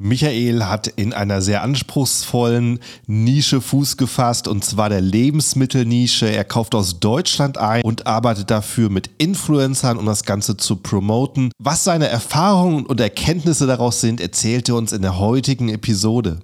Michael hat in einer sehr anspruchsvollen Nische Fuß gefasst und zwar der Lebensmittelnische. Er kauft aus Deutschland ein und arbeitet dafür mit Influencern, um das Ganze zu promoten. Was seine Erfahrungen und Erkenntnisse daraus sind, erzählt er uns in der heutigen Episode.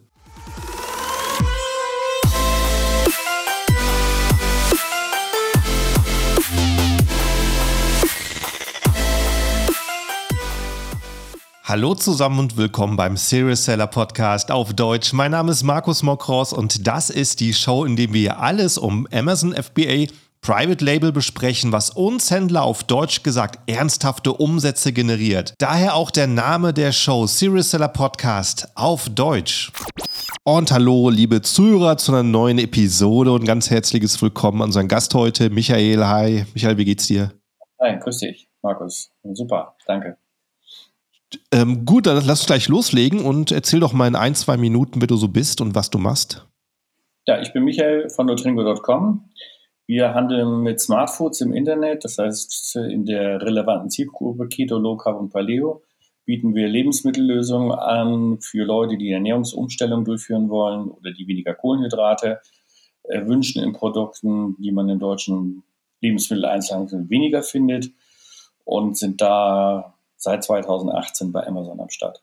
Hallo zusammen und willkommen beim Serious Seller Podcast auf Deutsch. Mein Name ist Markus Mokros und das ist die Show, in der wir alles um Amazon FBA Private Label besprechen, was uns Händler auf Deutsch gesagt ernsthafte Umsätze generiert. Daher auch der Name der Show Serious Seller Podcast auf Deutsch. Und hallo, liebe Zuhörer, zu einer neuen Episode und ganz herzliches Willkommen an unseren Gast heute, Michael. Hi, Michael, wie geht's dir? Hi, grüß dich, Markus. Super, danke. Ähm, gut, dann lass uns gleich loslegen und erzähl doch mal in ein, zwei Minuten, wer du so bist und was du machst. Ja, ich bin Michael von nutringo.com. Wir handeln mit Smartfoods im Internet, das heißt in der relevanten Zielgruppe Keto, Low Carb und Paleo bieten wir Lebensmittellösungen an für Leute, die Ernährungsumstellung durchführen wollen oder die weniger Kohlenhydrate äh, wünschen in Produkten, die man in deutschen Lebensmitteleinzelhandel weniger findet und sind da seit 2018 bei Amazon am Start.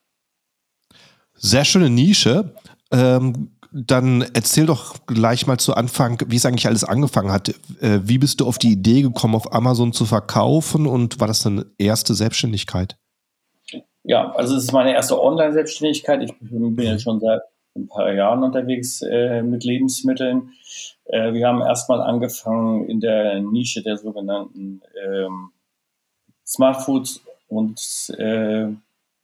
Sehr schöne Nische. Ähm, dann erzähl doch gleich mal zu Anfang, wie es eigentlich alles angefangen hat. Äh, wie bist du auf die Idee gekommen, auf Amazon zu verkaufen und war das deine erste Selbstständigkeit? Ja, also es ist meine erste Online-Selbstständigkeit. Ich bin ja schon seit ein paar Jahren unterwegs äh, mit Lebensmitteln. Äh, wir haben erstmal angefangen in der Nische der sogenannten ähm, Smart Foods und äh,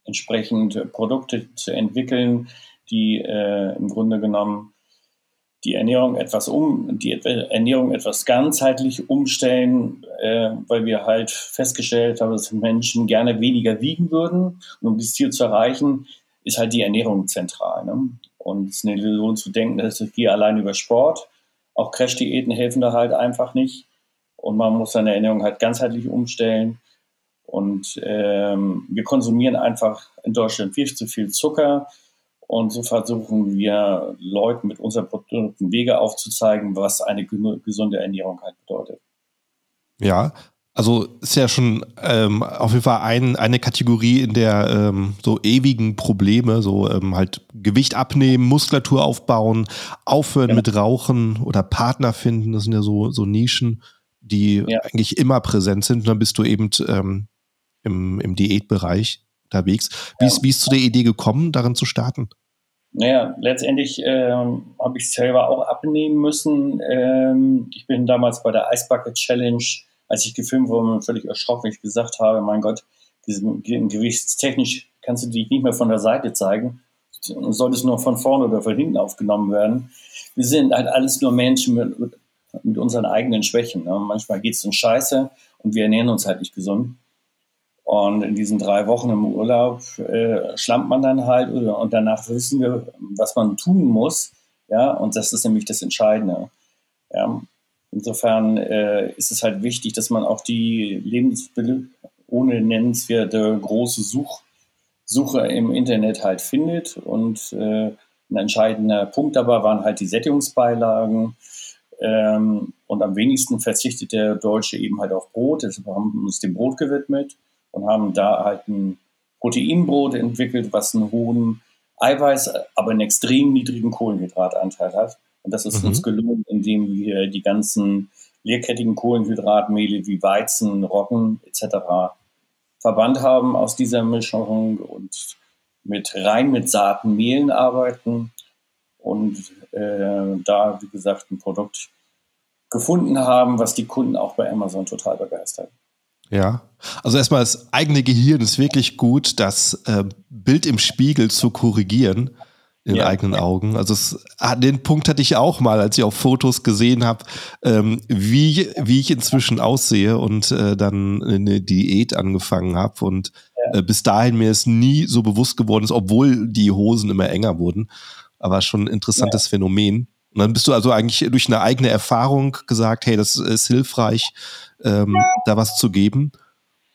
entsprechend Produkte zu entwickeln, die äh, im Grunde genommen die Ernährung etwas um, die Ernährung etwas ganzheitlich umstellen, äh, weil wir halt festgestellt haben, dass Menschen gerne weniger wiegen würden. Und um dieses Ziel zu erreichen, ist halt die Ernährung zentral. Ne? Und es ist eine Illusion zu denken, dass es hier allein über Sport. Auch Crash-Diäten helfen da halt einfach nicht. Und man muss seine Ernährung halt ganzheitlich umstellen. Und ähm, wir konsumieren einfach in Deutschland viel zu viel Zucker. Und so versuchen wir Leuten mit unseren Produkten Wege aufzuzeigen, was eine gesunde Ernährung halt bedeutet. Ja, also ist ja schon ähm, auf jeden Fall ein, eine Kategorie in der ähm, so ewigen Probleme, so ähm, halt Gewicht abnehmen, Muskulatur aufbauen, aufhören ja. mit Rauchen oder Partner finden. Das sind ja so, so Nischen, die ja. eigentlich immer präsent sind. Und dann bist du eben ähm, im, im Diätbereich unterwegs. Wie, ja. ist, wie ist zu der Idee gekommen, darin zu starten? Naja, letztendlich ähm, habe ich selber auch abnehmen müssen. Ähm, ich bin damals bei der Ice Bucket Challenge, als ich gefilmt wurde, völlig erschrocken, ich gesagt habe, mein Gott, gewichtstechnisch kannst du dich nicht mehr von der Seite zeigen, solltest nur von vorne oder von hinten aufgenommen werden. Wir sind halt alles nur Menschen mit, mit unseren eigenen Schwächen. Ne? Manchmal geht es uns scheiße und wir ernähren uns halt nicht gesund. Und in diesen drei Wochen im Urlaub äh, schlampt man dann halt und danach wissen wir, was man tun muss. Ja, und das ist nämlich das Entscheidende. Ja. Insofern äh, ist es halt wichtig, dass man auch die Lebensmittel ohne nennenswerte große Such Suche im Internet halt findet. Und äh, ein entscheidender Punkt dabei waren halt die Sättigungsbeilagen. Ähm, und am wenigsten verzichtet der Deutsche eben halt auf Brot. Deshalb haben wir uns dem Brot gewidmet und haben da halt ein Proteinbrot entwickelt, was einen hohen Eiweiß, aber einen extrem niedrigen Kohlenhydratanteil hat. Und das ist mhm. uns gelungen, indem wir die ganzen leerkettigen Kohlenhydratmehle wie Weizen, Roggen etc. verbannt haben aus dieser Mischung und mit rein mit Saaten, Mehlen arbeiten und äh, da, wie gesagt, ein Produkt gefunden haben, was die Kunden auch bei Amazon total begeistert. Ja, also erstmal das eigene Gehirn ist wirklich gut, das äh, Bild im Spiegel zu korrigieren in ja. eigenen Augen. Also es, ah, den Punkt hatte ich auch mal, als ich auf Fotos gesehen habe, ähm, wie, wie ich inzwischen aussehe und äh, dann eine Diät angefangen habe. Und äh, bis dahin mir es nie so bewusst geworden ist, obwohl die Hosen immer enger wurden. Aber schon ein interessantes ja. Phänomen. Und dann bist du also eigentlich durch eine eigene Erfahrung gesagt, hey, das ist hilfreich, ähm, da was zu geben.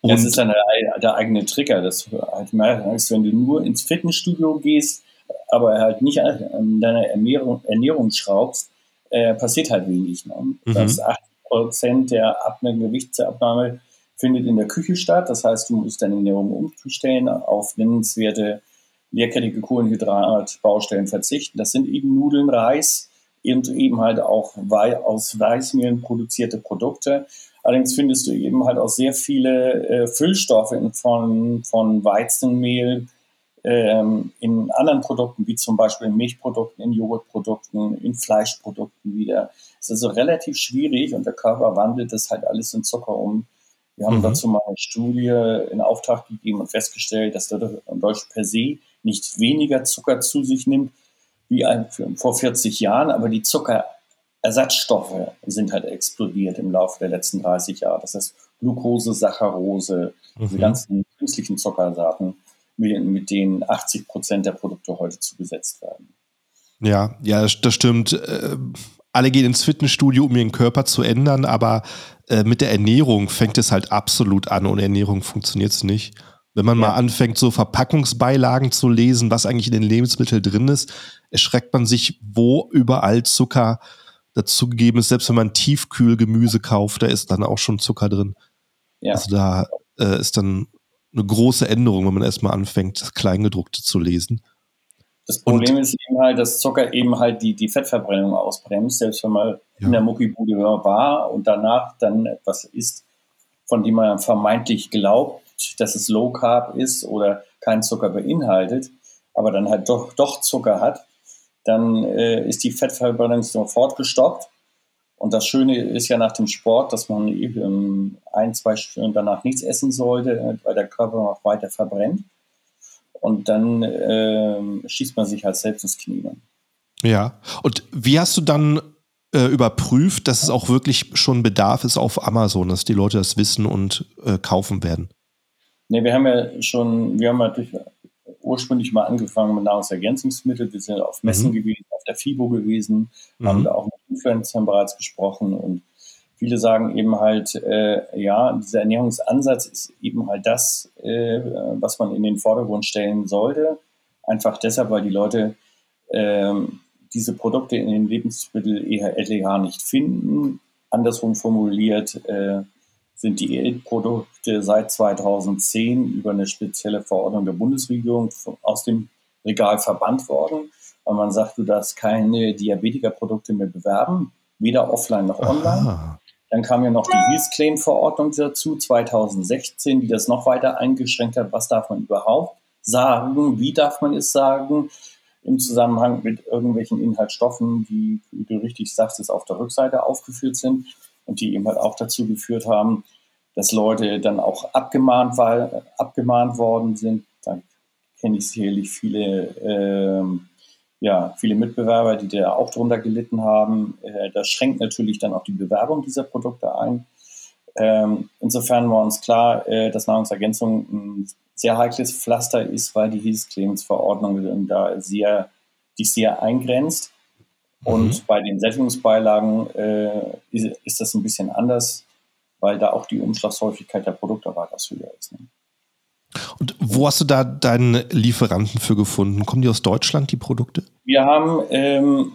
Und das ist dann der, eigene Trigger. Das halt merkst, wenn du nur ins Fitnessstudio gehst, aber halt nicht an deiner Ernährung, Ernährung schraubst, äh, passiert halt wenig. Ne? Mhm. Das 80 Prozent der Abnahme, Gewichtsabnahme findet in der Küche statt. Das heißt, du musst deine Ernährung umstellen, auf nennenswerte leerkettige Kohlenhydratbaustellen verzichten. Das sind eben Nudeln, Reis und eben halt auch aus Weißmehlen produzierte Produkte. Allerdings findest du eben halt auch sehr viele äh, Füllstoffe in, von, von Weizenmehl ähm, in anderen Produkten, wie zum Beispiel in Milchprodukten, in Joghurtprodukten, in Fleischprodukten wieder. Es ist also relativ schwierig und der Körper wandelt das halt alles in Zucker um. Wir haben mhm. dazu mal eine Studie in Auftrag gegeben und festgestellt, dass der Deutsche per se nicht weniger Zucker zu sich nimmt wie vor 40 Jahren, aber die Zuckerersatzstoffe sind halt explodiert im Laufe der letzten 30 Jahre. Das heißt Glucose, Saccharose, mhm. diese ganzen künstlichen Zuckersaaten, mit, mit denen 80 Prozent der Produkte heute zugesetzt werden. Ja, ja, das stimmt. Äh, alle gehen ins Fitnessstudio, um ihren Körper zu ändern, aber äh, mit der Ernährung fängt es halt absolut an. Ohne Ernährung funktioniert es nicht. Wenn man ja. mal anfängt, so Verpackungsbeilagen zu lesen, was eigentlich in den Lebensmitteln drin ist, erschreckt man sich, wo überall Zucker dazugegeben ist. Selbst wenn man Tiefkühlgemüse kauft, da ist dann auch schon Zucker drin. Ja. Also da äh, ist dann eine große Änderung, wenn man erstmal anfängt, das Kleingedruckte zu lesen. Das Problem und, ist eben halt, dass Zucker eben halt die, die Fettverbrennung ausbremst, selbst wenn man ja. in der Muckibude war und danach dann etwas isst, von dem man vermeintlich glaubt, dass es Low Carb ist oder kein Zucker beinhaltet, aber dann halt doch, doch Zucker hat, dann äh, ist die Fettverbrennung sofort gestoppt. Und das Schöne ist ja nach dem Sport, dass man eben ein, zwei Stunden danach nichts essen sollte, weil der Körper noch weiter verbrennt. Und dann äh, schießt man sich halt selbst ins Knie. Ja. Und wie hast du dann äh, überprüft, dass es auch wirklich schon Bedarf ist auf Amazon, dass die Leute das wissen und äh, kaufen werden? Ne, wir haben ja schon, wir haben natürlich ursprünglich mal angefangen mit Nahrungsergänzungsmitteln. Wir sind auf Messen mhm. gewesen, auf der FIBO gewesen, mhm. haben da auch mit Influencern bereits gesprochen und viele sagen eben halt, äh, ja, dieser Ernährungsansatz ist eben halt das, äh, was man in den Vordergrund stellen sollte. Einfach deshalb, weil die Leute äh, diese Produkte in den Lebensmitteln eher LEH nicht finden. Andersrum formuliert, äh, sind die E-Produkte seit 2010 über eine spezielle Verordnung der Bundesregierung aus dem Regal verbannt worden, weil man sagt, du darfst keine Diabetikerprodukte mehr bewerben, weder offline noch online. Aha. Dann kam ja noch die Health Claim Verordnung dazu, 2016, die das noch weiter eingeschränkt hat. Was darf man überhaupt sagen? Wie darf man es sagen? Im Zusammenhang mit irgendwelchen Inhaltsstoffen, die, wie du richtig sagst, es auf der Rückseite aufgeführt sind und die eben halt auch dazu geführt haben, dass Leute dann auch abgemahnt, war, abgemahnt worden sind. Da kenne ich sicherlich viele, ähm, ja, viele Mitbewerber, die da auch drunter gelitten haben. Äh, das schränkt natürlich dann auch die Bewerbung dieser Produkte ein. Ähm, insofern war uns klar, äh, dass Nahrungsergänzung ein sehr heikles Pflaster ist, weil die Hilfsclaims-Verordnung da sehr, die sehr eingrenzt. Und mhm. bei den Sättigungsbeilagen äh, ist, ist, das ein bisschen anders, weil da auch die Umschlagshäufigkeit der Produkte weitaus höher ist. Ne? Und wo hast du da deinen Lieferanten für gefunden? Kommen die aus Deutschland, die Produkte? Wir haben ähm,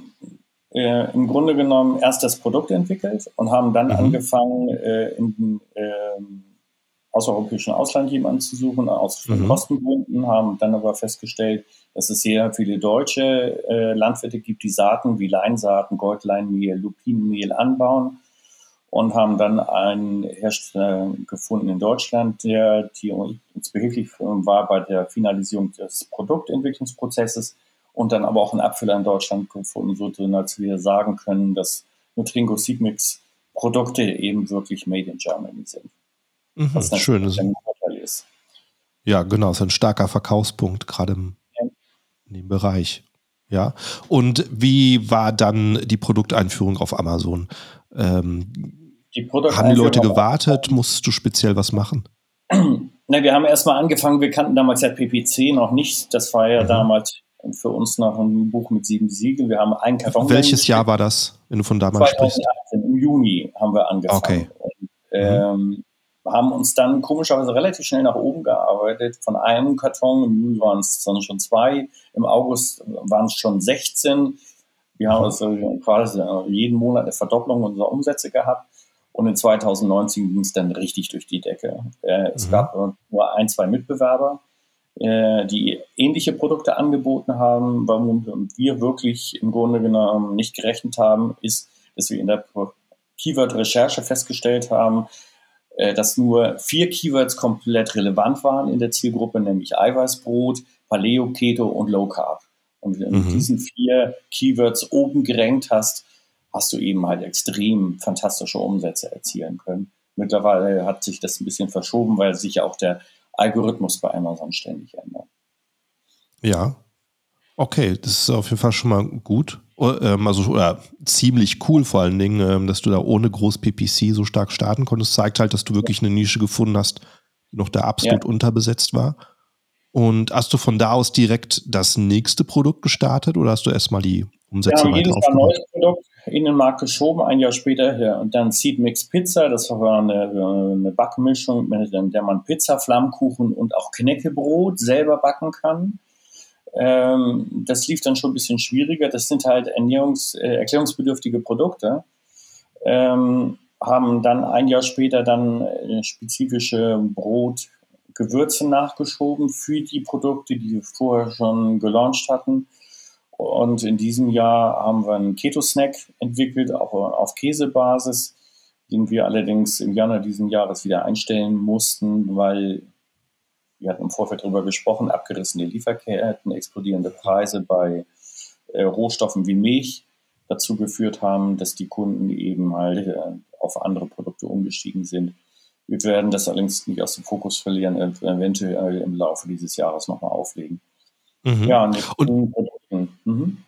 äh, im Grunde genommen erst das Produkt entwickelt und haben dann mhm. angefangen, äh, in, äh, außereuropäischen Ausland jemanden zu suchen, aus mhm. Kostengründen, haben dann aber festgestellt, dass es sehr viele deutsche äh, Landwirte gibt, die Saaten wie Leinsaaten, Goldleinmehl, Lupinenmehl anbauen und haben dann einen Hersteller gefunden in Deutschland, der die uns behilflich war bei der Finalisierung des Produktentwicklungsprozesses und dann aber auch einen Abfüller in Deutschland gefunden, so dass wir sagen können, dass Nutringo Seedmix Produkte eben wirklich made in Germany sind. Mhm, was schön Vorteil ist. Ja, genau, ist ein starker Verkaufspunkt, gerade im in dem Bereich. Ja. Und wie war dann die Produkteinführung auf Amazon? Ähm, die haben die Leute gewartet? Musstest du speziell was machen? Ne, wir haben erstmal angefangen, wir kannten damals ja PPC noch nicht. Das war ja mhm. damals für uns noch ein Buch mit sieben Siegeln. Wir haben einen Karton. Welches Jahr war das, wenn du von damals 2018, sprichst? Im Juni haben wir angefangen. Okay. Und, mhm. Haben uns dann komischerweise relativ schnell nach oben gearbeitet. Von einem Karton, im Juli waren es dann schon zwei, im August waren es schon 16. Wir haben also quasi jeden Monat eine Verdopplung unserer Umsätze gehabt. Und in 2019 ging es dann richtig durch die Decke. Äh, es mhm. gab nur ein, zwei Mitbewerber, äh, die ähnliche Produkte angeboten haben. Warum wir wirklich im Grunde genommen nicht gerechnet haben, ist, dass wir in der Keyword-Recherche festgestellt haben, dass nur vier Keywords komplett relevant waren in der Zielgruppe, nämlich Eiweißbrot, Paleo, Keto und Low Carb. Und wenn du mhm. diesen vier Keywords oben gerankt hast, hast du eben halt extrem fantastische Umsätze erzielen können. Mittlerweile hat sich das ein bisschen verschoben, weil sich ja auch der Algorithmus bei Amazon ständig ändert. Ja. Okay, das ist auf jeden Fall schon mal gut. Ähm, also oder ziemlich cool vor allen Dingen, ähm, dass du da ohne groß PPC so stark starten konntest. Zeigt halt, dass du wirklich eine Nische gefunden hast, die noch da absolut ja. unterbesetzt war. Und hast du von da aus direkt das nächste Produkt gestartet oder hast du erstmal die Umsätze ja, jedes Jahr ein neues Produkt in den Markt geschoben, ein Jahr später ja, und dann Seed Mix Pizza, das war eine, eine Backmischung, mit der man Pizza, Flammkuchen und auch Knäckebrot selber backen kann. Ähm, das lief dann schon ein bisschen schwieriger. Das sind halt Ernährungs-, äh, erklärungsbedürftige Produkte. Ähm, haben dann ein Jahr später dann äh, spezifische Brotgewürze nachgeschoben für die Produkte, die wir vorher schon gelauncht hatten. Und in diesem Jahr haben wir einen Keto-Snack entwickelt, auch auf Käsebasis, den wir allerdings im Januar diesen Jahres wieder einstellen mussten, weil wir hatten im Vorfeld darüber gesprochen, abgerissene Lieferketten, explodierende Preise bei äh, Rohstoffen wie Milch dazu geführt haben, dass die Kunden eben halt äh, auf andere Produkte umgestiegen sind. Wir werden das allerdings nicht aus dem Fokus verlieren, eventuell im Laufe dieses Jahres nochmal auflegen. Mhm. Ja, und, mhm.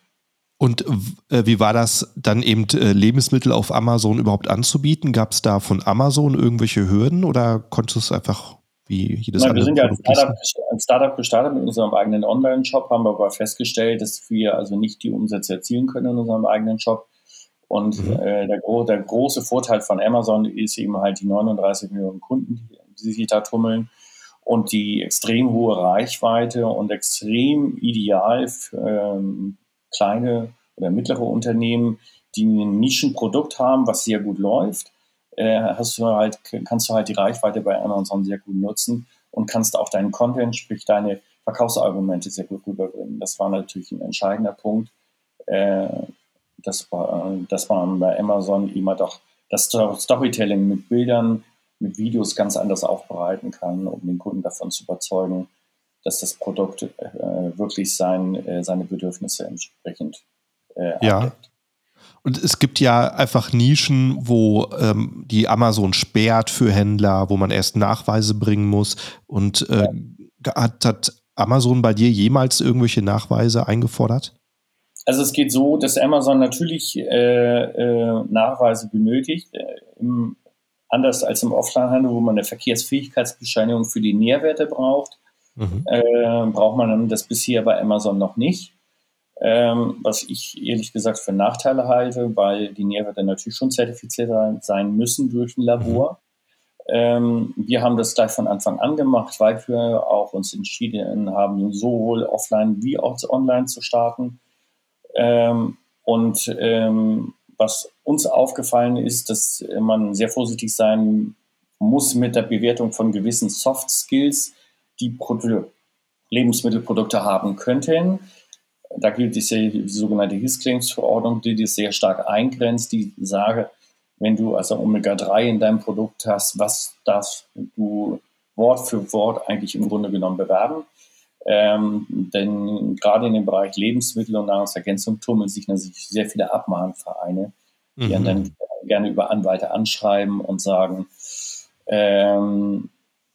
und äh, wie war das dann eben äh, Lebensmittel auf Amazon überhaupt anzubieten? Gab es da von Amazon irgendwelche Hürden oder konntest du es einfach wie jedes Nein, andere. Wir sind ja als Startup, als Startup, gestartet mit unserem eigenen Online-Shop, haben aber festgestellt, dass wir also nicht die Umsätze erzielen können in unserem eigenen Shop. Und mhm. äh, der, der, große Vorteil von Amazon ist eben halt die 39 Millionen Kunden, die, sich da tummeln und die extrem hohe Reichweite und extrem ideal für ähm, kleine oder mittlere Unternehmen, die ein Nischenprodukt haben, was sehr gut läuft äh, hast du halt, kannst du halt die Reichweite bei Amazon sehr gut nutzen und kannst auch deinen Content, sprich deine Verkaufsargumente sehr gut rüberbringen. Das war natürlich ein entscheidender Punkt. Äh, das, war, das war bei Amazon immer doch das Storytelling mit Bildern, mit Videos ganz anders aufbereiten kann, um den Kunden davon zu überzeugen, dass das Produkt äh, wirklich sein, äh, seine Bedürfnisse entsprechend äh, ja. abdeckt. Und es gibt ja einfach Nischen, wo ähm, die Amazon sperrt für Händler, wo man erst Nachweise bringen muss. Und äh, hat, hat Amazon bei dir jemals irgendwelche Nachweise eingefordert? Also es geht so, dass Amazon natürlich äh, äh, Nachweise benötigt, äh, im, anders als im Offline-Handel, wo man eine Verkehrsfähigkeitsbescheinigung für die Nährwerte braucht, mhm. Äh, braucht man das bisher bei Amazon noch nicht ähm, was ich ehrlich gesagt für Nachteile halte, weil die Nährwerte natürlich schon zertifiziert sein müssen durch ein Labor. Mhm. Ähm, wir haben das gleich von Anfang an gemacht, weil wir auch uns entschieden haben, sowohl offline wie auch online zu starten. Ähm, und ähm, was uns aufgefallen ist, dass man sehr vorsichtig sein muss mit der Bewertung von gewissen Soft Skills, die Lebensmittelprodukte haben könnten da gilt die, sogenannte HIS-Claims-Verordnung, die das sehr stark eingrenzt, die sage, wenn du also Omega-3 in deinem Produkt hast, was darfst du Wort für Wort eigentlich im Grunde genommen bewerben. Ähm, denn gerade in dem Bereich Lebensmittel und Nahrungsergänzung tummeln sich natürlich sehr viele Abmahnvereine, die mhm. dann gerne über Anwälte anschreiben und sagen, ähm,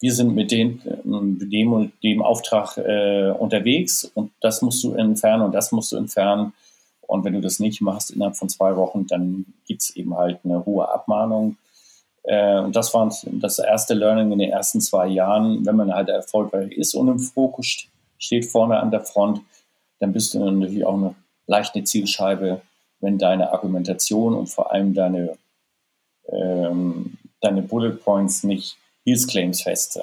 wir sind mit, den, mit dem und dem Auftrag äh, unterwegs und das musst du entfernen und das musst du entfernen. Und wenn du das nicht machst innerhalb von zwei Wochen, dann gibt es eben halt eine hohe Abmahnung. Äh, und das war das erste Learning in den ersten zwei Jahren. Wenn man halt erfolgreich ist und im Fokus steht vorne an der Front, dann bist du natürlich auch eine leichte Zielscheibe, wenn deine Argumentation und vor allem deine, ähm, deine Bullet Points nicht Heels Claims fest.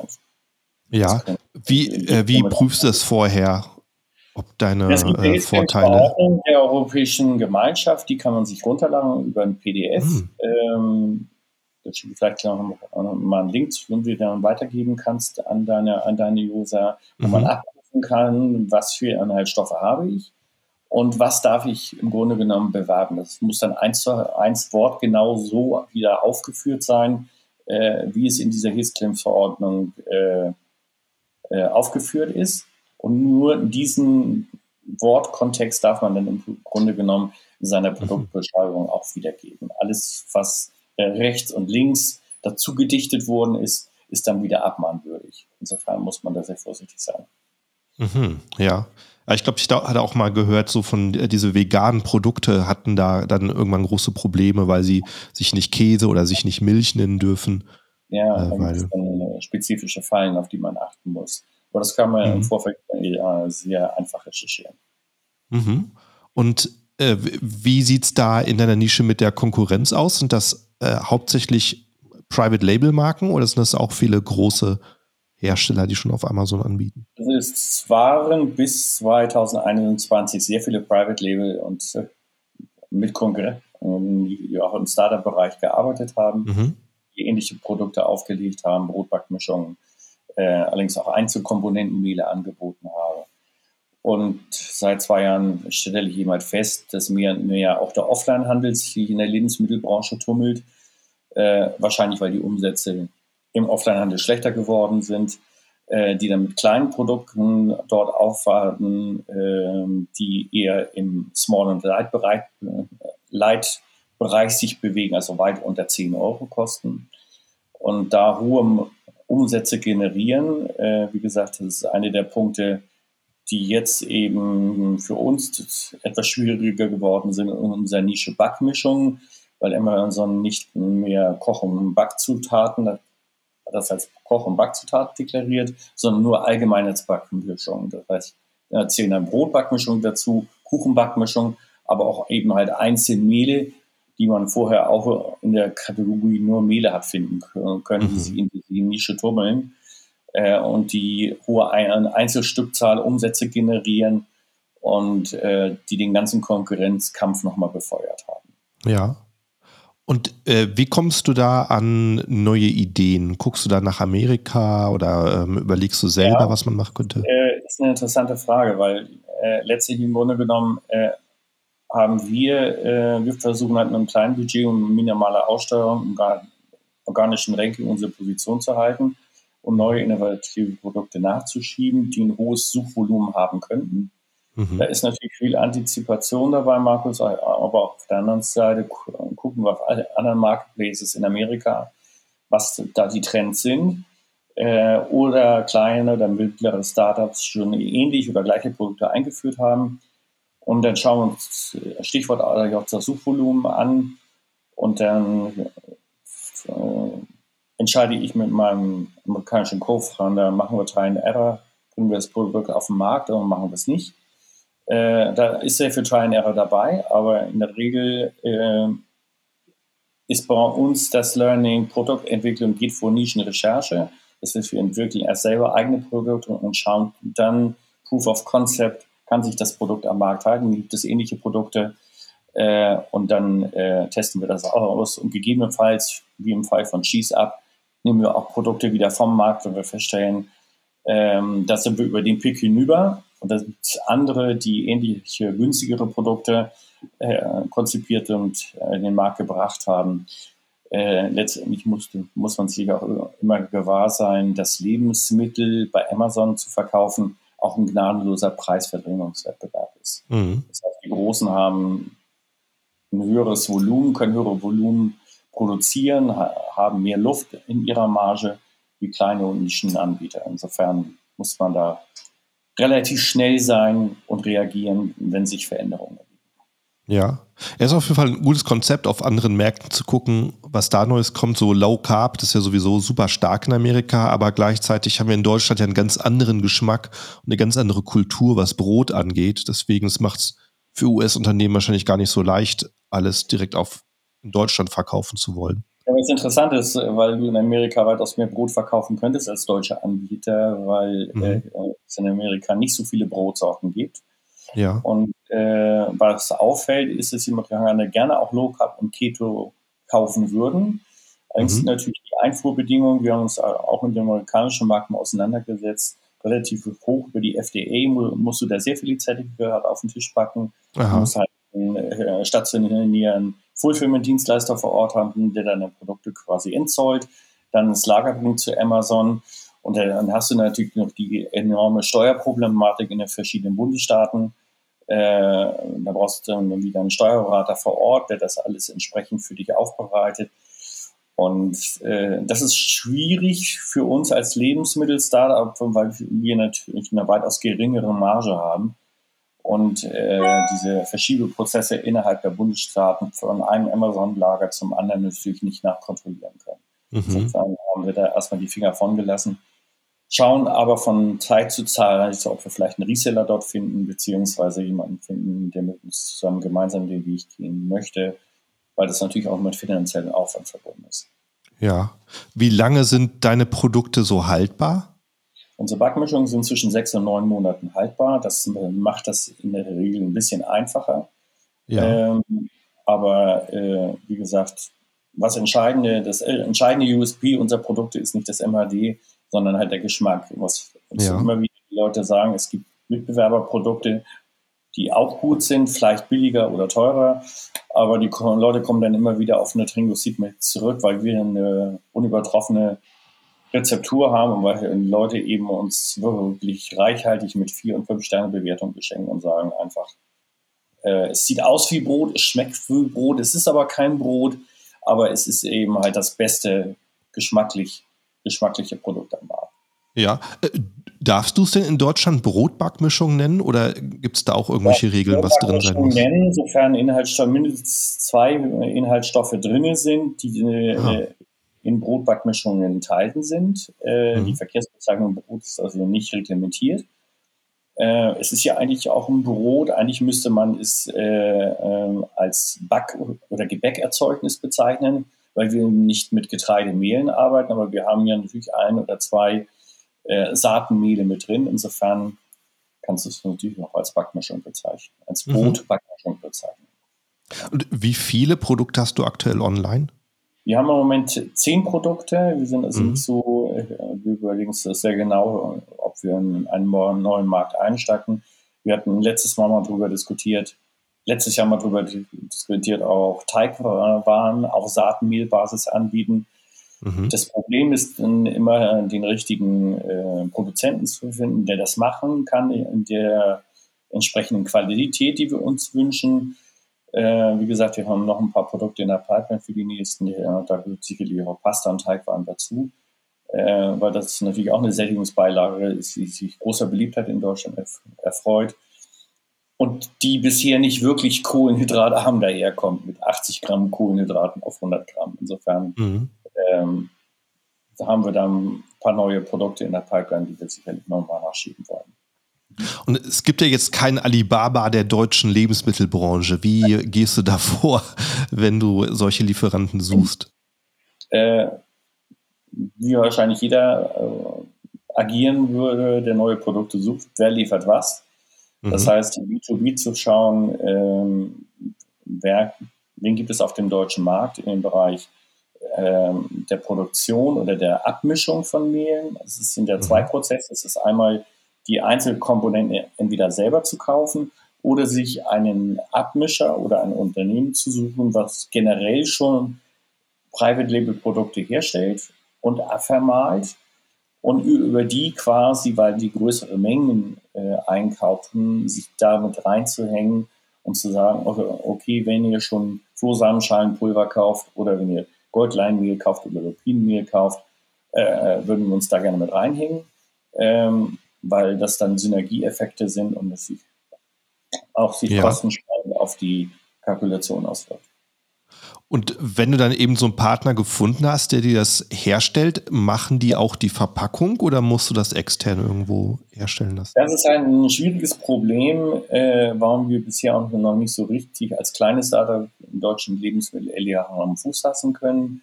Ja, wie, äh, wie prüfst du das vorher, ob deine äh, Vorteile. der Europäischen Gemeinschaft, die kann man sich runterladen über ein PDF. Hm. Ähm, vielleicht noch mal einen Link, den du dann weitergeben kannst an deine, an deine User, wo mhm. man abrufen kann, was für Inhaltsstoffe habe ich und was darf ich im Grunde genommen bewerben. Das muss dann eins zu eins Wort genau so wieder aufgeführt sein, äh, wie es in dieser Hilfsclaims-Verordnung äh, äh, aufgeführt ist. Und nur diesen Wortkontext darf man dann im Grunde genommen in seiner mhm. Produktbeschreibung auch wiedergeben. Alles, was äh, rechts und links dazu gedichtet worden ist, ist dann wieder abmahnwürdig. Insofern muss man da sehr vorsichtig sein. Mhm, ja. Ich glaube, ich hatte auch mal gehört, so von äh, diese veganen Produkte hatten da dann irgendwann große Probleme, weil sie sich nicht Käse oder sich nicht Milch nennen dürfen. Ja, äh, weil, dann spezifische Fallen, auf die man achten muss. Aber das kann man mhm. im Vorfeld äh, sehr einfach recherchieren. Mhm. Und äh, wie sieht es da in deiner Nische mit der Konkurrenz aus? Sind das äh, hauptsächlich Private Label Marken oder sind das auch viele große Hersteller, die schon auf Amazon anbieten? Es waren bis 2021 sehr viele Private Label und äh, mit Konkurrenz, die auch im Startup-Bereich gearbeitet haben, mhm. die ähnliche Produkte aufgelegt haben, Brotbackmischungen, äh, allerdings auch Einzelkomponentenmehle angeboten habe. Und seit zwei Jahren stelle ich jemand fest, dass mir, mir auch der Offline-Handel sich in der Lebensmittelbranche tummelt. Äh, wahrscheinlich, weil die Umsätze im Offline-Handel schlechter geworden sind, äh, die dann mit kleinen Produkten dort aufwarten, äh, die eher im Small- und Light-Bereich Light Bereich sich bewegen, also weit unter 10 Euro kosten. Und da hohe Umsätze generieren. Äh, wie gesagt, das ist eine der Punkte, die jetzt eben für uns etwas schwieriger geworden sind in unserer Nische Backmischung, weil Amazon nicht mehr Koch- und Backzutaten, das als Koch- und Backzutat deklariert, sondern nur allgemein als Backmischung. Das heißt, da zählen dann Brotbackmischung dazu, Kuchenbackmischung, aber auch eben halt einzelne Mehle, die man vorher auch in der Kategorie nur Mehle hat finden können, die mhm. sich in die Nische tummeln äh, und die hohe Einzelstückzahl Umsätze generieren und äh, die den ganzen Konkurrenzkampf nochmal befeuert haben. Ja. Und äh, wie kommst du da an neue Ideen? Guckst du da nach Amerika oder ähm, überlegst du selber, ja, was man machen könnte? Äh, ist eine interessante Frage, weil äh, letztlich im Grunde genommen äh, haben wir, äh, wir versuchen halt mit einem kleinen Budget und minimaler Aussteuerung im organischen Ranking unsere Position zu halten und neue innovative Produkte nachzuschieben, die ein hohes Suchvolumen haben könnten. Mhm. Da ist natürlich viel Antizipation dabei, Markus, aber auch auf der anderen Seite gucken wir auf alle anderen Marketplaces in Amerika, was da die Trends sind. Äh, oder kleine oder mittlere Startups schon ähnliche oder gleiche Produkte eingeführt haben und dann schauen wir uns äh, Stichwort das Suchvolumen an und dann äh, entscheide ich mit meinem amerikanischen Co-Founder, machen wir Try and Error, bringen wir das Produkt auf den Markt oder machen wir es nicht. Äh, da ist sehr viel Try and Error dabei, aber in der Regel äh, ist bei uns das Learning, Produktentwicklung geht vor Nischenrecherche. Das heißt, wir entwickeln erst selber eigene Produkte und schauen dann Proof of Concept kann sich das Produkt am Markt halten, gibt es ähnliche Produkte äh, und dann äh, testen wir das auch aus und gegebenenfalls, wie im Fall von Cheese Up, nehmen wir auch Produkte wieder vom Markt, wenn wir feststellen, ähm, da sind wir über den Pick hinüber und da sind andere, die ähnliche günstigere Produkte äh, konzipiert und äh, in den Markt gebracht haben. Äh, letztendlich muss, muss man sich auch immer gewahr sein, dass Lebensmittel bei Amazon zu verkaufen auch ein gnadenloser Preisverdrängungswettbewerb ist. Mhm. Das heißt, die Großen haben ein höheres Volumen, können höhere Volumen produzieren, haben mehr Luft in ihrer Marge wie kleine und Nischenanbieter. Insofern muss man da relativ schnell sein und reagieren, wenn sich Veränderungen. Ja, er ist auf jeden Fall ein gutes Konzept, auf anderen Märkten zu gucken, was da Neues kommt. So Low Carb, das ist ja sowieso super stark in Amerika, aber gleichzeitig haben wir in Deutschland ja einen ganz anderen Geschmack und eine ganz andere Kultur, was Brot angeht. Deswegen macht es für US-Unternehmen wahrscheinlich gar nicht so leicht, alles direkt auf in Deutschland verkaufen zu wollen. Ja, was interessant ist, weil du in Amerika weitaus mehr Brot verkaufen könntest als deutscher Anbieter, weil mhm. äh, es in Amerika nicht so viele Brotsorten gibt. Ja. Und äh, was auffällt, ist, dass die Amerikaner gerne auch Low Carb und Keto kaufen würden. Allerdings mhm. sind natürlich die Einfuhrbedingungen, wir haben uns auch mit dem amerikanischen Markt mal auseinandergesetzt, relativ hoch über die FDA, musst du da sehr viele Zertifikate auf den Tisch packen. Aha. Du musst halt einen äh, stationären Fulfillment-Dienstleister vor Ort haben, der deine Produkte quasi entzollt, dann das Lager bringt zu Amazon und dann hast du natürlich noch die enorme Steuerproblematik in den verschiedenen Bundesstaaten. Äh, da brauchst du dann wieder einen Steuerberater vor Ort, der das alles entsprechend für dich aufbereitet. Und äh, das ist schwierig für uns als Lebensmittel-Startup, weil wir natürlich eine weitaus geringere Marge haben und äh, diese Verschiebeprozesse innerhalb der Bundesstaaten von einem Amazon-Lager zum anderen natürlich nicht nachkontrollieren können. Mhm. Insofern haben wir da erstmal die Finger von gelassen, schauen aber von Zeit zu Zeit, ob wir vielleicht einen Reseller dort finden, beziehungsweise jemanden finden, der mit uns zusammen gemeinsam den Weg gehen möchte, weil das natürlich auch mit finanziellen Aufwand verbunden ist. Ja. Wie lange sind deine Produkte so haltbar? Unsere Backmischungen sind zwischen sechs und neun Monaten haltbar. Das macht das in der Regel ein bisschen einfacher. Ja. Ähm, aber äh, wie gesagt, was entscheidende, das äh, entscheidende USP unserer Produkte ist nicht das MHD, sondern halt der Geschmack. Was ja. immer wieder die Leute sagen, es gibt Mitbewerberprodukte, die auch gut sind, vielleicht billiger oder teurer, aber die Leute kommen dann immer wieder auf eine Tringo Seed zurück, weil wir eine unübertroffene Rezeptur haben und weil Leute eben uns wirklich reichhaltig mit vier und fünf Sterne Bewertung beschenken und sagen einfach, äh, es sieht aus wie Brot, es schmeckt wie Brot, es ist aber kein Brot, aber es ist eben halt das beste geschmacklich, geschmackliche Produkt am Markt. Ja, äh, darfst du es denn in Deutschland Brotbackmischung nennen oder gibt es da auch irgendwelche ja, Regeln, was drin sein muss? nennen, sofern Inhaltsstoff, mindestens zwei Inhaltsstoffe drin sind, die äh, in Brotbackmischungen enthalten sind. Äh, mhm. Die Verkehrsbezeichnung Brot ist also nicht reglementiert. Äh, es ist ja eigentlich auch ein Brot. Eigentlich müsste man es äh, ähm, als Back- oder Gebäckerzeugnis bezeichnen, weil wir nicht mit Getreidemehlen arbeiten, aber wir haben ja natürlich ein oder zwei äh, Saatenmehle mit drin. Insofern kannst du es natürlich noch als Backmischung bezeichnen, als mhm. Brotbackmischung bezeichnen. Und wie viele Produkte hast du aktuell online? Wir haben im Moment zehn Produkte. Wir sind also mhm. nicht so, äh, wir überlegen uns das sehr genau, ob wir in einen neuen Markt einsteigen. Wir hatten letztes Mal mal darüber diskutiert, letztes Jahr mal darüber diskutiert, auch Teigwaren auf Saatenmehlbasis anbieten. Mhm. Das Problem ist dann immer, den richtigen äh, Produzenten zu finden, der das machen kann, in der entsprechenden Qualität, die wir uns wünschen. Äh, wie gesagt, wir haben noch ein paar Produkte in der Pipeline für die nächsten Jahre. Da gehört sicherlich auch Pasta und Teigwaren dazu, äh, weil das natürlich auch eine Sättigungsbeilage ist, die sich großer Beliebtheit in Deutschland erf erfreut und die bisher nicht wirklich Kohlenhydrate haben daherkommt, mit 80 Gramm Kohlenhydraten auf 100 Gramm. Insofern mhm. ähm, haben wir dann ein paar neue Produkte in der Pipeline, die wir sicherlich nochmal nachschieben wollen. Und es gibt ja jetzt kein Alibaba der deutschen Lebensmittelbranche. Wie gehst du da vor, wenn du solche Lieferanten suchst? Äh, wie wahrscheinlich jeder äh, agieren würde, der neue Produkte sucht, wer liefert was. Das mhm. heißt, B2B zu schauen, ähm, wer, wen gibt es auf dem deutschen Markt im Bereich ähm, der Produktion oder der Abmischung von Mehlen. Es sind ja zwei mhm. Prozesse. Es ist einmal die Einzelkomponenten entweder selber zu kaufen oder sich einen Abmischer oder ein Unternehmen zu suchen, was generell schon Private Label Produkte herstellt und vermahlt und über die quasi, weil die größere Mengen äh, einkaufen, sich damit reinzuhängen und zu sagen, okay, okay wenn ihr schon Flohsamenschalenpulver kauft oder wenn ihr Goldleinmehl kauft oder Lupinenmehl kauft, äh, würden wir uns da gerne mit reinhängen. Ähm, weil das dann Synergieeffekte sind und es sich auch sich ja. kostenschneidend auf die Kalkulation auswirkt. Und wenn du dann eben so einen Partner gefunden hast, der dir das herstellt, machen die auch die Verpackung oder musst du das extern irgendwo herstellen lassen? Das ist ein schwieriges Problem, äh, warum wir bisher auch noch nicht so richtig als kleines Startup im deutschen Lebensmittel LEH am Fuß lassen können.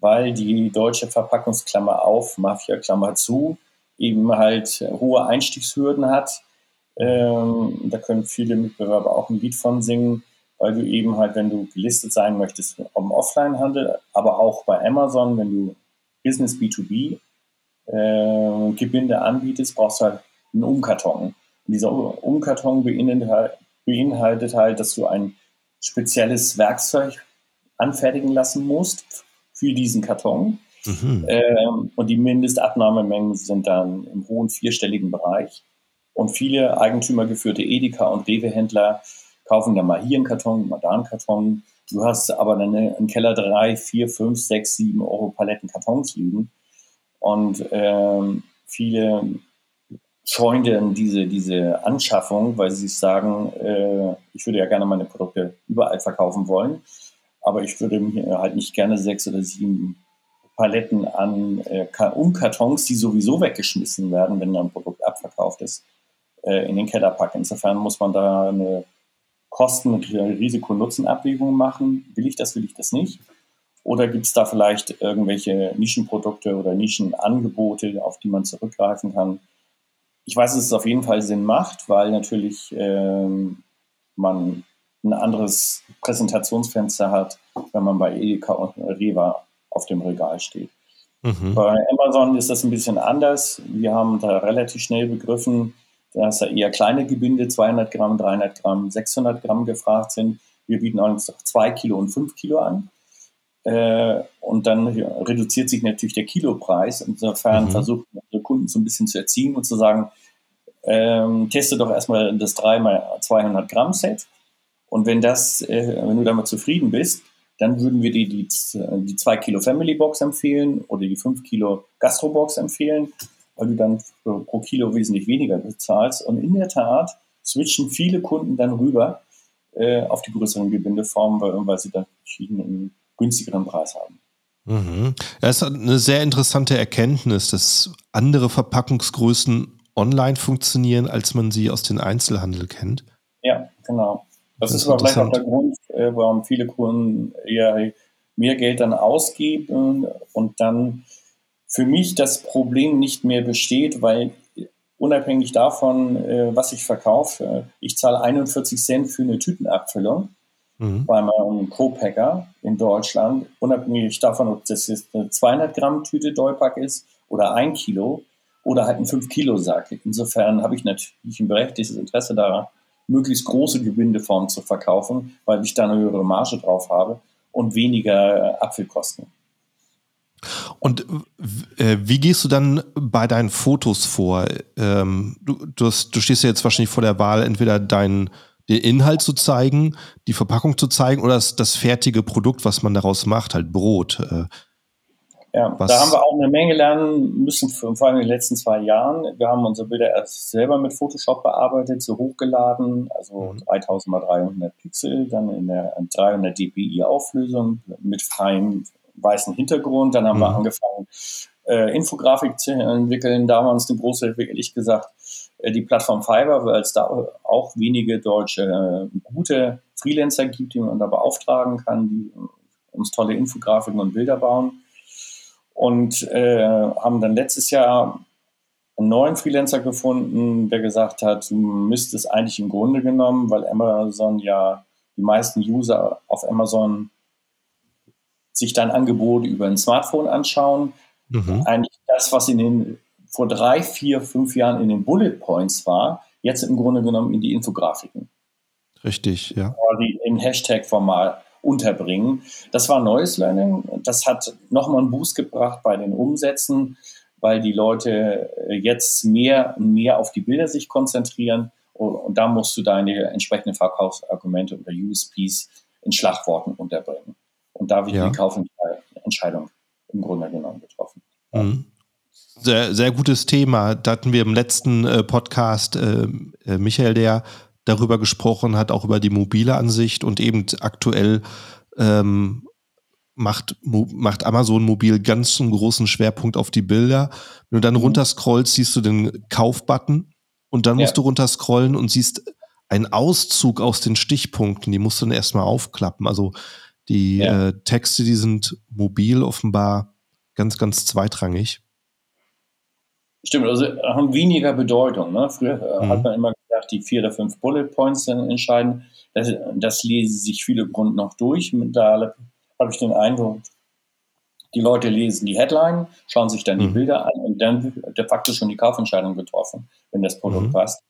weil die deutsche Verpackungsklammer auf, Mafia-Klammer zu, eben halt hohe Einstiegshürden hat. Ähm, da können viele Mitbewerber auch ein Lied von singen, weil du eben halt, wenn du gelistet sein möchtest im Offline-Handel, aber auch bei Amazon, wenn du Business B2B äh, Gebinde anbietest, brauchst du halt einen Umkarton. Und dieser Umkarton beinhaltet, beinhaltet halt, dass du ein spezielles Werkzeug anfertigen lassen musst für diesen Karton. Mhm. Ähm, und die Mindestabnahmemengen sind dann im hohen vierstelligen Bereich. Und viele eigentümergeführte Edeka- und Rewe-Händler kaufen dann mal hier einen Karton, mal da einen Karton. Du hast aber dann im Keller drei, vier, fünf, sechs, sieben Euro Paletten Kartons liegen. Und ähm, viele scheuen dann diese, diese Anschaffung, weil sie sagen, äh, ich würde ja gerne meine Produkte überall verkaufen wollen, aber ich würde mir halt nicht gerne sechs oder sieben Paletten an äh, Umkartons, die sowieso weggeschmissen werden, wenn ein Produkt abverkauft ist, äh, in den Keller packen. Insofern muss man da eine Kosten- und Risiko-Nutzen-Abwägung machen. Will ich das, will ich das nicht? Oder gibt es da vielleicht irgendwelche Nischenprodukte oder Nischenangebote, auf die man zurückgreifen kann? Ich weiß, dass es auf jeden Fall Sinn macht, weil natürlich ähm, man ein anderes Präsentationsfenster hat, wenn man bei Edeka und Rewa auf dem Regal steht. Mhm. Bei Amazon ist das ein bisschen anders. Wir haben da relativ schnell begriffen, dass da eher kleine Gebinde, 200 Gramm, 300 Gramm, 600 Gramm gefragt sind. Wir bieten uns doch 2 Kilo und 5 Kilo an. Äh, und dann reduziert sich natürlich der Kilopreis. Insofern mhm. versuchen unsere Kunden so ein bisschen zu erziehen und zu sagen, ähm, teste doch erstmal das 3x200 Gramm Set. Und wenn das, äh, wenn du damit zufrieden bist, dann würden wir dir die, die 2 Kilo Family Box empfehlen oder die 5 Kilo Gastro Box empfehlen, weil du dann pro Kilo wesentlich weniger bezahlst. Und in der Tat switchen viele Kunden dann rüber äh, auf die größeren Gebindeformen, weil, weil sie da einen günstigeren Preis haben. Mhm. Das ist eine sehr interessante Erkenntnis, dass andere Verpackungsgrößen online funktionieren, als man sie aus dem Einzelhandel kennt. Ja, genau. Das, das ist aber vielleicht auch der Grund, äh, warum viele Kunden eher mehr Geld dann ausgeben und dann für mich das Problem nicht mehr besteht, weil unabhängig davon, äh, was ich verkaufe, ich zahle 41 Cent für eine Tütenabfüllung mhm. bei meinem Co-Packer in Deutschland, unabhängig davon, ob das jetzt eine 200 Gramm Tüte Dollpack ist oder ein Kilo oder halt ein 5 Kilo Sack. Insofern habe ich natürlich ein berechtigtes Interesse daran, möglichst große Gebindeformen zu verkaufen, weil ich da eine höhere Marge drauf habe und weniger Apfelkosten. Und äh, wie gehst du dann bei deinen Fotos vor? Ähm, du, du, hast, du, stehst ja jetzt wahrscheinlich vor der Wahl, entweder deinen den Inhalt zu zeigen, die Verpackung zu zeigen oder das, das fertige Produkt, was man daraus macht, halt Brot. Äh, ja, Was? da haben wir auch eine Menge lernen müssen, vor allem in den letzten zwei Jahren. Wir haben unsere Bilder erst selber mit Photoshop bearbeitet, so hochgeladen, also mhm. 3000 mal 300 Pixel, dann in der 300 dpi Auflösung mit freiem weißen Hintergrund. Dann haben mhm. wir angefangen, äh, Infografik zu entwickeln. Da haben wir uns eine große, ehrlich gesagt, äh, die Plattform Fiverr, weil es da auch wenige deutsche äh, gute Freelancer gibt, die man da beauftragen kann, die uns tolle Infografiken und Bilder bauen und äh, haben dann letztes Jahr einen neuen Freelancer gefunden, der gesagt hat, du müsstest eigentlich im Grunde genommen, weil Amazon ja die meisten User auf Amazon sich dein Angebot über ein Smartphone anschauen. Mhm. Eigentlich das, was in den vor drei, vier, fünf Jahren in den Bullet Points war, jetzt im Grunde genommen in die Infografiken. Richtig, ja. Quasi im Hashtag-Format unterbringen. Das war neues Learning. Das hat nochmal einen Boost gebracht bei den Umsätzen, weil die Leute äh, jetzt mehr und mehr auf die Bilder sich konzentrieren. Und da musst du deine entsprechenden Verkaufsargumente oder USPs in Schlagworten unterbringen. Und da wird ja. die Kaufentscheidung im Grunde genommen getroffen. Mhm. Sehr, sehr gutes Thema. Da hatten wir im letzten äh, Podcast äh, äh Michael, der darüber gesprochen hat, auch über die mobile Ansicht und eben aktuell ähm, macht, macht Amazon mobil ganz einen großen Schwerpunkt auf die Bilder. Wenn du dann mhm. runterscrollst, siehst du den Kaufbutton und dann musst ja. du runterscrollen und siehst einen Auszug aus den Stichpunkten, die musst du dann erstmal aufklappen. Also Die ja. äh, Texte, die sind mobil offenbar ganz, ganz zweitrangig. Stimmt, also haben weniger Bedeutung. Ne? Früher äh, mhm. hat man immer gesagt, die vier oder fünf Bullet Points dann entscheiden. Das, das lesen sich viele Grund noch durch. Da habe ich den Eindruck, die Leute lesen die Headline, schauen sich dann mhm. die Bilder an und dann wird de facto schon die Kaufentscheidung getroffen, wenn das Produkt mhm. passt.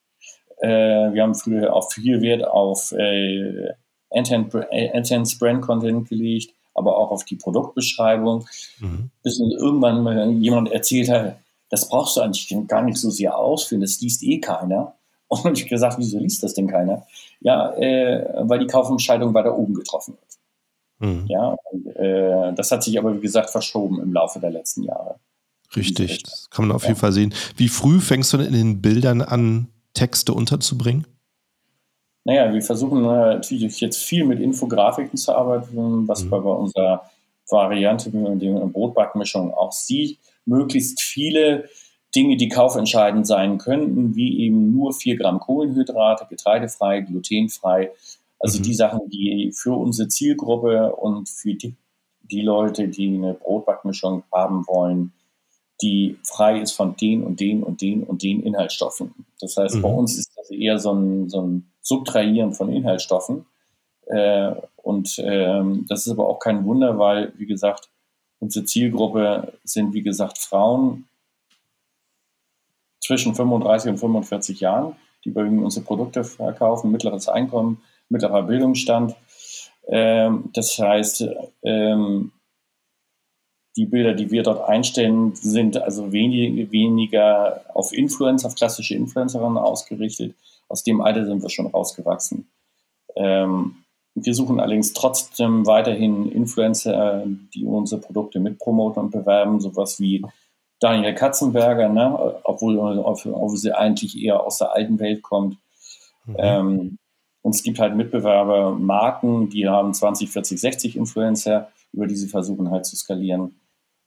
Äh, wir haben früher auch viel Wert auf äh, Intense Brand Content gelegt, aber auch auf die Produktbeschreibung. Mhm. Bis irgendwann jemand erzählt hat, das brauchst du eigentlich gar nicht so sehr ausführen, das liest eh keiner. Und ich gesagt, wieso liest das denn keiner? Ja, äh, weil die Kaufentscheidung weiter oben getroffen wird. Mhm. Ja, und, äh, das hat sich aber, wie gesagt, verschoben im Laufe der letzten Jahre. Richtig, das kann man auf ja. jeden Fall sehen. Wie früh fängst du denn in den Bildern an, Texte unterzubringen? Naja, wir versuchen natürlich jetzt viel mit Infografiken zu arbeiten, was mhm. bei unserer Variante der Brotbackmischung auch sieht. Möglichst viele Dinge, die kaufentscheidend sein könnten, wie eben nur 4 Gramm Kohlenhydrate, getreidefrei, glutenfrei. Also mhm. die Sachen, die für unsere Zielgruppe und für die, die Leute, die eine Brotbackmischung haben wollen, die frei ist von den und den und den und den Inhaltsstoffen. Das heißt, mhm. bei uns ist das eher so ein, so ein Subtrahieren von Inhaltsstoffen. Äh, und ähm, das ist aber auch kein Wunder, weil, wie gesagt, unsere Zielgruppe sind, wie gesagt, Frauen zwischen 35 und 45 Jahren, die überwiegend unsere Produkte verkaufen, mittleres Einkommen, mittlerer Bildungsstand. Ähm, das heißt, ähm, die Bilder, die wir dort einstellen, sind also wenig, weniger auf Influencer, auf klassische Influencerinnen ausgerichtet. Aus dem Alter sind wir schon rausgewachsen. Ähm, wir suchen allerdings trotzdem weiterhin Influencer, die unsere Produkte mitpromoten und bewerben, sowas wie Daniel Katzenberger, ne? obwohl, obwohl sie eigentlich eher aus der alten Welt kommt. Mhm. Ähm, und es gibt halt Mitbewerber, Marken, die haben 20, 40, 60 Influencer, über die sie versuchen halt zu skalieren.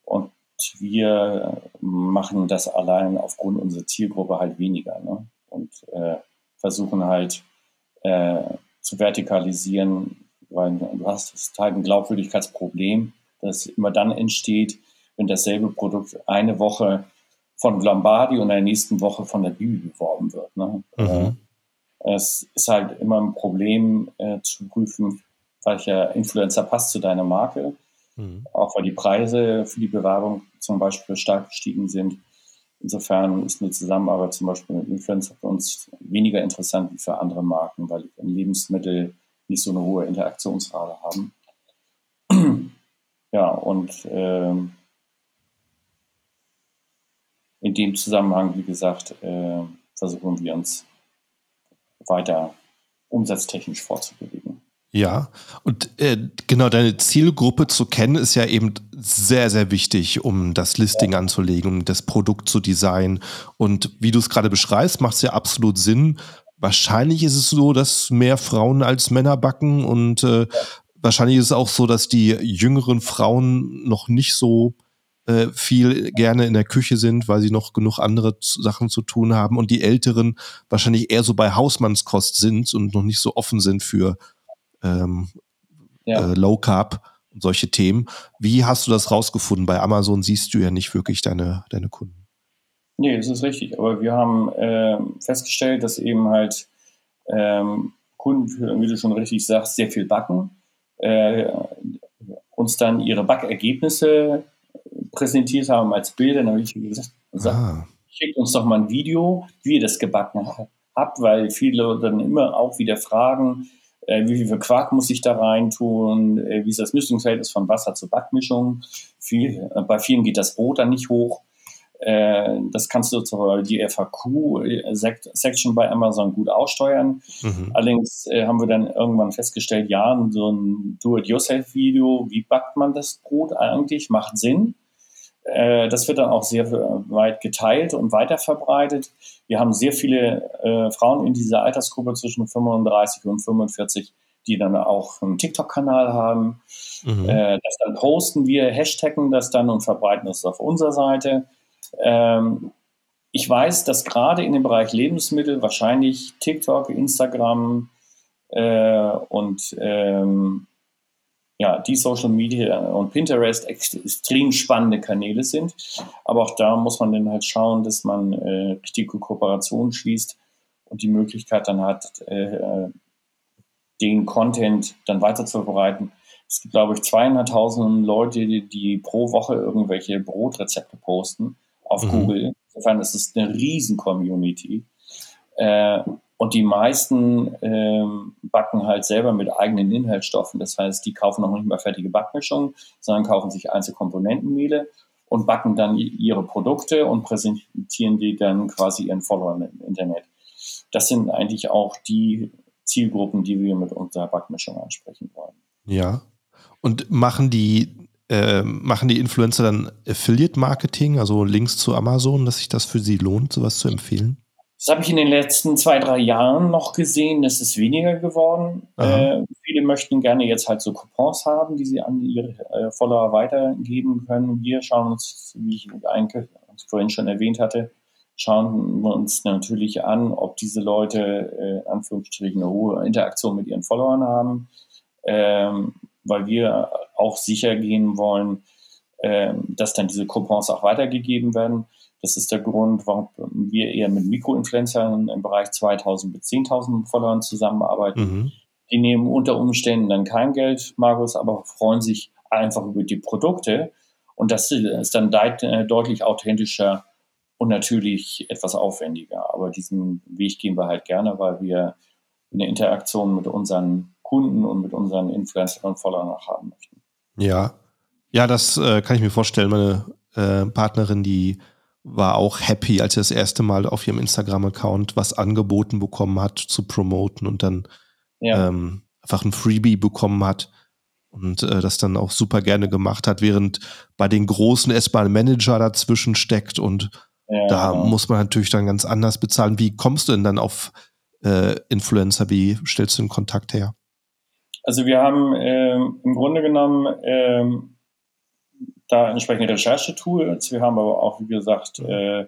Und wir machen das allein aufgrund unserer Zielgruppe halt weniger. Ne? Und äh, versuchen halt äh, zu vertikalisieren, weil du hast halt ein Glaubwürdigkeitsproblem, das immer dann entsteht, wenn dasselbe Produkt eine Woche von Lombardi und in der nächsten Woche von der Bibel beworben wird. Ne? Mhm. Äh, es ist halt immer ein Problem äh, zu prüfen, welcher Influencer passt zu deiner Marke, mhm. auch weil die Preise für die Bewerbung zum Beispiel stark gestiegen sind. Insofern ist eine Zusammenarbeit zum Beispiel mit Influencer für uns weniger interessant wie für andere Marken, weil Lebensmittel nicht so eine hohe Interaktionsrate haben. ja, und äh, in dem Zusammenhang, wie gesagt, äh, versuchen wir uns weiter umsatztechnisch vorzubewegen. Ja, und äh, genau deine Zielgruppe zu kennen, ist ja eben sehr, sehr wichtig, um das Listing ja. anzulegen, um das Produkt zu designen. Und wie du es gerade beschreibst, macht es ja absolut Sinn. Wahrscheinlich ist es so, dass mehr Frauen als Männer backen und äh, wahrscheinlich ist es auch so, dass die jüngeren Frauen noch nicht so äh, viel gerne in der Küche sind, weil sie noch genug andere Sachen zu tun haben und die Älteren wahrscheinlich eher so bei Hausmannskost sind und noch nicht so offen sind für ähm, ja. äh, Low Carb und solche Themen. Wie hast du das rausgefunden? Bei Amazon siehst du ja nicht wirklich deine, deine Kunden. Nee, das ist richtig. Aber wir haben äh, festgestellt, dass eben halt ähm, Kunden, wie du schon richtig sagst, sehr viel backen, äh, uns dann ihre Backergebnisse präsentiert haben als Bilder. Dann habe ich gesagt, ah. schickt uns doch mal ein Video, wie ihr das gebacken habt, weil viele dann immer auch wieder fragen, äh, wie viel Quark muss ich da rein tun, äh, wie ist das Mischungsverhältnis von Wasser zur Backmischung. Viel, äh, bei vielen geht das Brot dann nicht hoch. Äh, das kannst du zur die FAQ-Section bei Amazon gut aussteuern. Mhm. Allerdings äh, haben wir dann irgendwann festgestellt, ja, so ein Do-it-yourself-Video, wie backt man das Brot eigentlich, macht Sinn. Äh, das wird dann auch sehr weit geteilt und weiterverbreitet. Wir haben sehr viele äh, Frauen in dieser Altersgruppe zwischen 35 und 45, die dann auch einen TikTok-Kanal haben. Mhm. Äh, das dann posten wir, hashtaggen das dann und verbreiten das auf unserer Seite. Ähm, ich weiß, dass gerade in dem Bereich Lebensmittel wahrscheinlich TikTok, Instagram äh, und ähm, ja, die Social Media und Pinterest extrem spannende Kanäle sind. Aber auch da muss man dann halt schauen, dass man äh, richtige Kooperationen schließt und die Möglichkeit dann hat, äh, den Content dann weiter zu verbreiten. Es gibt, glaube ich, zweieinhalbtausend Leute, die, die, pro Woche irgendwelche Brotrezepte posten auf mhm. Google. Insofern ist es eine riesen Community. Äh, und die meisten ähm, backen halt selber mit eigenen Inhaltsstoffen. Das heißt, die kaufen noch nicht mal fertige Backmischungen, sondern kaufen sich Einzelkomponentenmehle und backen dann ihre Produkte und präsentieren die dann quasi ihren Followern im Internet. Das sind eigentlich auch die Zielgruppen, die wir mit unserer Backmischung ansprechen wollen. Ja. Und machen die, äh, machen die Influencer dann Affiliate-Marketing, also Links zu Amazon, dass sich das für sie lohnt, sowas zu empfehlen? Das habe ich in den letzten zwei, drei Jahren noch gesehen. Das ist weniger geworden. Äh, viele möchten gerne jetzt halt so Coupons haben, die sie an ihre äh, Follower weitergeben können. Wir schauen uns, wie ich eigentlich vorhin schon erwähnt hatte, schauen wir uns natürlich an, ob diese Leute äh, Anführungsstrichen eine hohe Interaktion mit ihren Followern haben, ähm, weil wir auch sicher gehen wollen, äh, dass dann diese Coupons auch weitergegeben werden. Das ist der Grund, warum wir eher mit Mikroinfluencern im Bereich 2000 bis 10.000 Followern zusammenarbeiten. Mhm. Die nehmen unter Umständen dann kein Geld, Markus, aber freuen sich einfach über die Produkte. Und das ist dann de deutlich authentischer und natürlich etwas aufwendiger. Aber diesen Weg gehen wir halt gerne, weil wir eine Interaktion mit unseren Kunden und mit unseren Influencern und Followern auch haben möchten. Ja, ja, das äh, kann ich mir vorstellen. Meine äh, Partnerin, die war auch happy, als er das erste Mal auf ihrem Instagram-Account was angeboten bekommen hat, zu promoten und dann ja. ähm, einfach ein Freebie bekommen hat und äh, das dann auch super gerne gemacht hat, während bei den großen S-Bahn Manager dazwischen steckt und ja, da genau. muss man natürlich dann ganz anders bezahlen. Wie kommst du denn dann auf äh, Influencer? Wie stellst du den Kontakt her? Also wir haben äh, im Grunde genommen ähm, da entsprechende Recherchetools. Wir haben aber auch, wie gesagt, mhm. äh,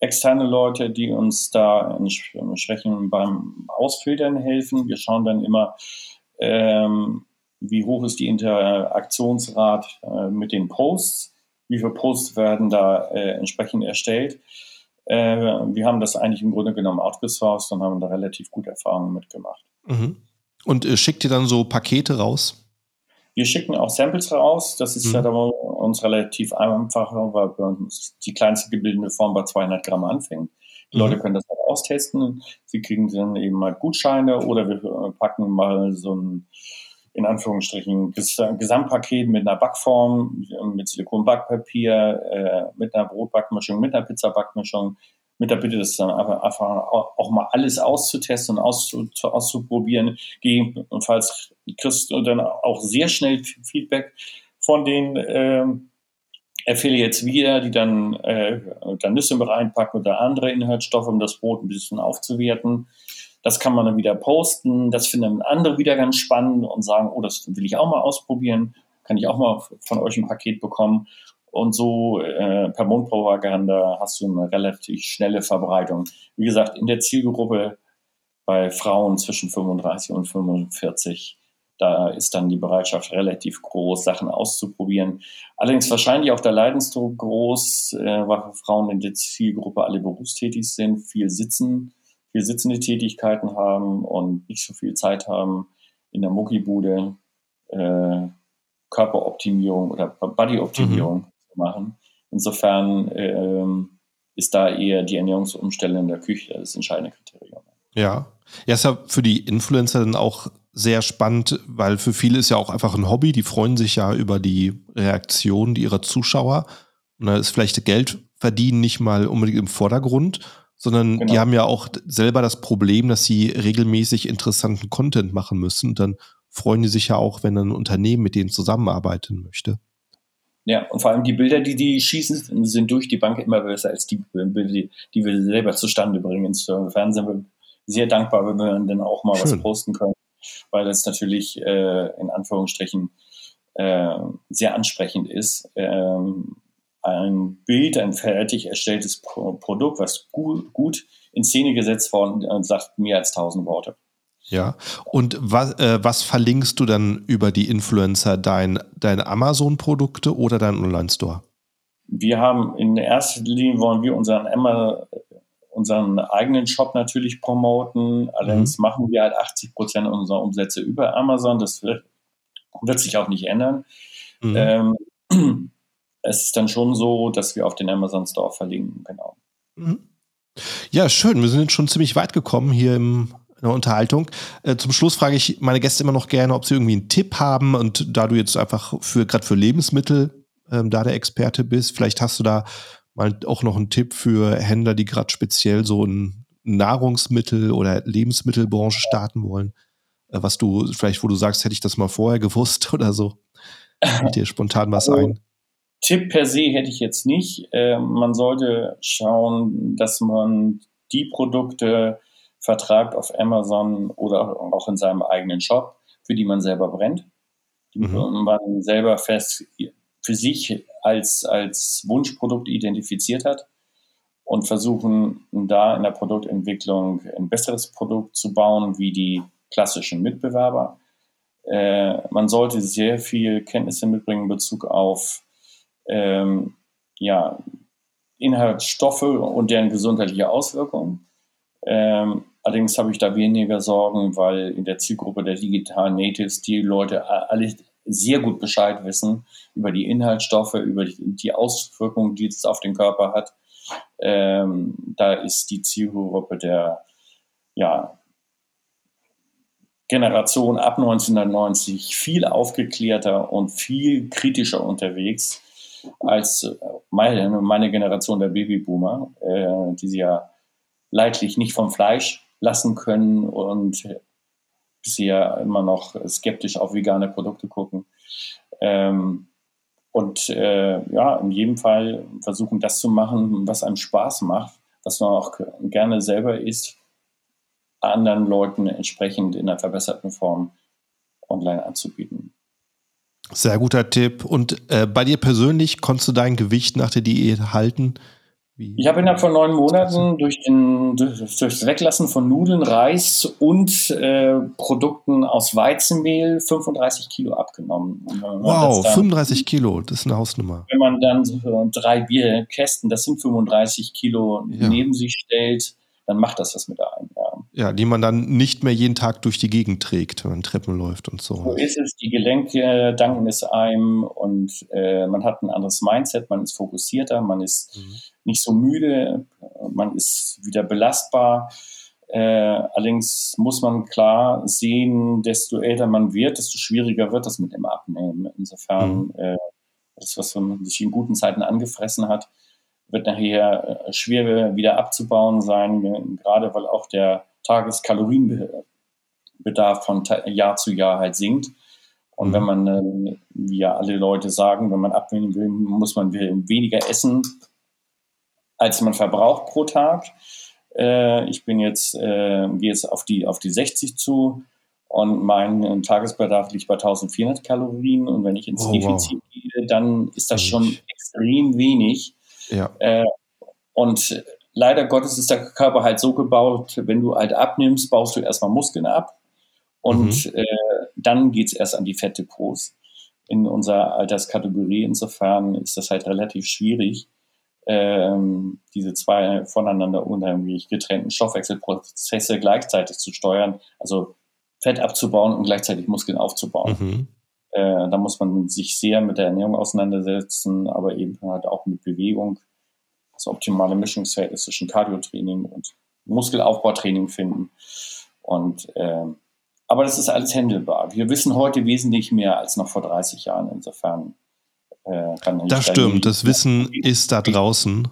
externe Leute, die uns da entsprechend beim Ausfiltern helfen. Wir schauen dann immer, ähm, wie hoch ist die Interaktionsrate äh, mit den Posts, wie viele Posts werden da äh, entsprechend erstellt. Äh, wir haben das eigentlich im Grunde genommen outgesourced und haben da relativ gute Erfahrungen mitgemacht. Mhm. Und äh, schickt ihr dann so Pakete raus? Wir schicken auch Samples raus. Das ist mhm. ja aber uns relativ einfacher, weil bei uns die kleinste gebildete Form bei 200 Gramm anfängt. Die mhm. Leute können das auch austesten. Sie kriegen dann eben mal Gutscheine oder wir packen mal so ein, in Anführungsstrichen, Gesamtpaket mit einer Backform, mit Silikonbackpapier, äh, mit einer Brotbackmischung, mit einer Pizzabackmischung, mit der Bitte, das dann einfach, einfach auch mal alles auszutesten und auszu, auszuprobieren. Gegebenenfalls kriegst du dann auch sehr schnell Feedback von den ähm, Affiliates wieder, die dann, äh, dann Nüsse mit reinpacken oder andere Inhaltsstoffe, um das Brot ein bisschen aufzuwerten. Das kann man dann wieder posten. Das finden andere wieder ganz spannend und sagen, oh, das will ich auch mal ausprobieren. Kann ich auch mal von euch ein Paket bekommen. Und so äh, per Mundpropaganda hast du eine relativ schnelle Verbreitung. Wie gesagt, in der Zielgruppe bei Frauen zwischen 35 und 45, da ist dann die Bereitschaft relativ groß, Sachen auszuprobieren. Allerdings wahrscheinlich auch der Leidensdruck groß, äh, weil Frauen in der Zielgruppe alle berufstätig sind, viel sitzen, viel sitzende Tätigkeiten haben und nicht so viel Zeit haben in der Muckibude. Äh, Körperoptimierung oder Bodyoptimierung mhm machen. Insofern ähm, ist da eher die Ernährungsumstellung in der Küche das entscheidende Kriterium. Ja. Ja, ist ja für die Influencer dann auch sehr spannend, weil für viele ist ja auch einfach ein Hobby. Die freuen sich ja über die Reaktion ihrer Zuschauer. Und da ist vielleicht Geld verdienen nicht mal unbedingt im Vordergrund, sondern genau. die haben ja auch selber das Problem, dass sie regelmäßig interessanten Content machen müssen. Und dann freuen die sich ja auch, wenn ein Unternehmen mit denen zusammenarbeiten möchte. Ja, und vor allem die Bilder, die die schießen, sind durch die Bank immer besser als die Bilder, die, die wir selber zustande bringen. Insofern sind wir sehr dankbar, wenn wir dann auch mal Schön. was posten können, weil das natürlich äh, in Anführungsstrichen äh, sehr ansprechend ist. Ähm, ein Bild, ein fertig erstelltes Pro Produkt, was gut, gut in Szene gesetzt worden, äh, sagt mehr als tausend Worte. Ja, und was, äh, was verlinkst du dann über die Influencer? Dein, deine Amazon-Produkte oder deinen Online-Store? Wir haben in erster Linie wollen wir unseren, Emma, unseren eigenen Shop natürlich promoten. Allerdings mhm. machen wir halt 80 Prozent unserer Umsätze über Amazon. Das wird, wird sich auch nicht ändern. Mhm. Ähm, es ist dann schon so, dass wir auf den Amazon Store verlinken, genau. Mhm. Ja, schön. Wir sind jetzt schon ziemlich weit gekommen hier im in der Unterhaltung. Äh, zum Schluss frage ich meine Gäste immer noch gerne, ob sie irgendwie einen Tipp haben und da du jetzt einfach für gerade für Lebensmittel ähm, da der Experte bist, vielleicht hast du da mal auch noch einen Tipp für Händler, die gerade speziell so ein Nahrungsmittel- oder Lebensmittelbranche starten wollen, äh, was du vielleicht, wo du sagst, hätte ich das mal vorher gewusst oder so. Fällt dir spontan was also, ein? Tipp per se hätte ich jetzt nicht. Äh, man sollte schauen, dass man die Produkte vertreibt auf Amazon oder auch in seinem eigenen Shop, für die man selber brennt, die mhm. man selber fest für sich als, als Wunschprodukt identifiziert hat und versuchen da in der Produktentwicklung ein besseres Produkt zu bauen wie die klassischen Mitbewerber. Äh, man sollte sehr viel Kenntnisse mitbringen in Bezug auf ähm, ja, Inhaltsstoffe und deren gesundheitliche Auswirkungen. Ähm, allerdings habe ich da weniger Sorgen, weil in der Zielgruppe der digitalen Natives die Leute alle sehr gut Bescheid wissen über die Inhaltsstoffe, über die, Auswirkungen, die es auf den Körper hat. Ähm, da ist die Zielgruppe der ja, Generation ab 1990 viel aufgeklärter und viel kritischer unterwegs als meine, meine Generation der Babyboomer, äh, die sie ja leidlich nicht vom Fleisch lassen können und bisher immer noch skeptisch auf vegane Produkte gucken. Ähm, und äh, ja, in jedem Fall versuchen, das zu machen, was einem Spaß macht, was man auch gerne selber isst, anderen Leuten entsprechend in einer verbesserten Form online anzubieten. Sehr guter Tipp. Und äh, bei dir persönlich, konntest du dein Gewicht nach der Diät halten? Wie? Ich habe innerhalb von neun Monaten durch, den, durch, das Weglassen von Nudeln, Reis und äh, Produkten aus Weizenmehl 35 Kilo abgenommen. Wow, dann, 35 Kilo, das ist eine Hausnummer. Wenn man dann so drei Bierkästen, das sind 35 Kilo, ja. neben sich stellt, dann macht das was mit einem. Ja. ja, die man dann nicht mehr jeden Tag durch die Gegend trägt, wenn man Treppen läuft und so. So ist es, die Gelenke danken es einem und äh, man hat ein anderes Mindset, man ist fokussierter, man ist mhm. nicht so müde, man ist wieder belastbar. Äh, allerdings muss man klar sehen, desto älter man wird, desto schwieriger wird das mit dem Abnehmen. Insofern, mhm. äh, das, was man sich in guten Zeiten angefressen hat, wird nachher äh, schwer wieder abzubauen sein, gerade weil auch der Tageskalorienbedarf von Jahr zu Jahr halt sinkt. Und wenn mhm. man, wie ja alle Leute sagen, wenn man abnehmen will, muss man weniger essen, als man verbraucht pro Tag. Äh, ich bin jetzt, äh, gehe jetzt auf die, auf die 60 zu und mein Tagesbedarf liegt bei 1400 Kalorien. Und wenn ich ins oh, Defizit wow. gehe, dann ist das schon extrem wenig. Ja. Äh, und leider Gottes ist der Körper halt so gebaut, wenn du halt abnimmst, baust du erstmal Muskeln ab und mhm. äh, dann geht es erst an die Fettdepots in unserer Alterskategorie. Insofern ist das halt relativ schwierig, ähm, diese zwei voneinander unheimlich getrennten Stoffwechselprozesse gleichzeitig zu steuern, also Fett abzubauen und gleichzeitig Muskeln aufzubauen. Mhm. Äh, da muss man sich sehr mit der Ernährung auseinandersetzen, aber eben halt auch mit Bewegung, das optimale Mischungsverhältnis zwischen Cardiotraining und Muskelaufbautraining finden. Und äh, aber das ist alles händelbar. Wir wissen heute wesentlich mehr als noch vor 30 Jahren. Insofern äh, kann ich. Das stimmt. Das Wissen ist da draußen.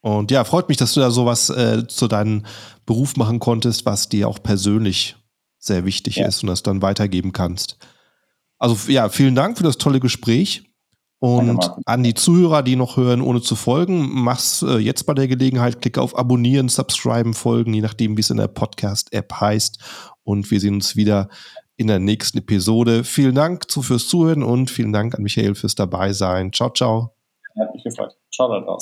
Und ja, freut mich, dass du da sowas äh, zu deinem Beruf machen konntest, was dir auch persönlich sehr wichtig ja. ist und das dann weitergeben kannst. Also ja, vielen Dank für das tolle Gespräch. Und an die Zuhörer, die noch hören, ohne zu folgen, mach's äh, jetzt bei der Gelegenheit, klick auf Abonnieren, Subscriben, Folgen, je nachdem, wie es in der Podcast-App heißt. Und wir sehen uns wieder in der nächsten Episode. Vielen Dank fürs Zuhören und vielen Dank an Michael fürs Dabeisein. Ciao, ciao. Hat mich gefreut. Ciao da draußen.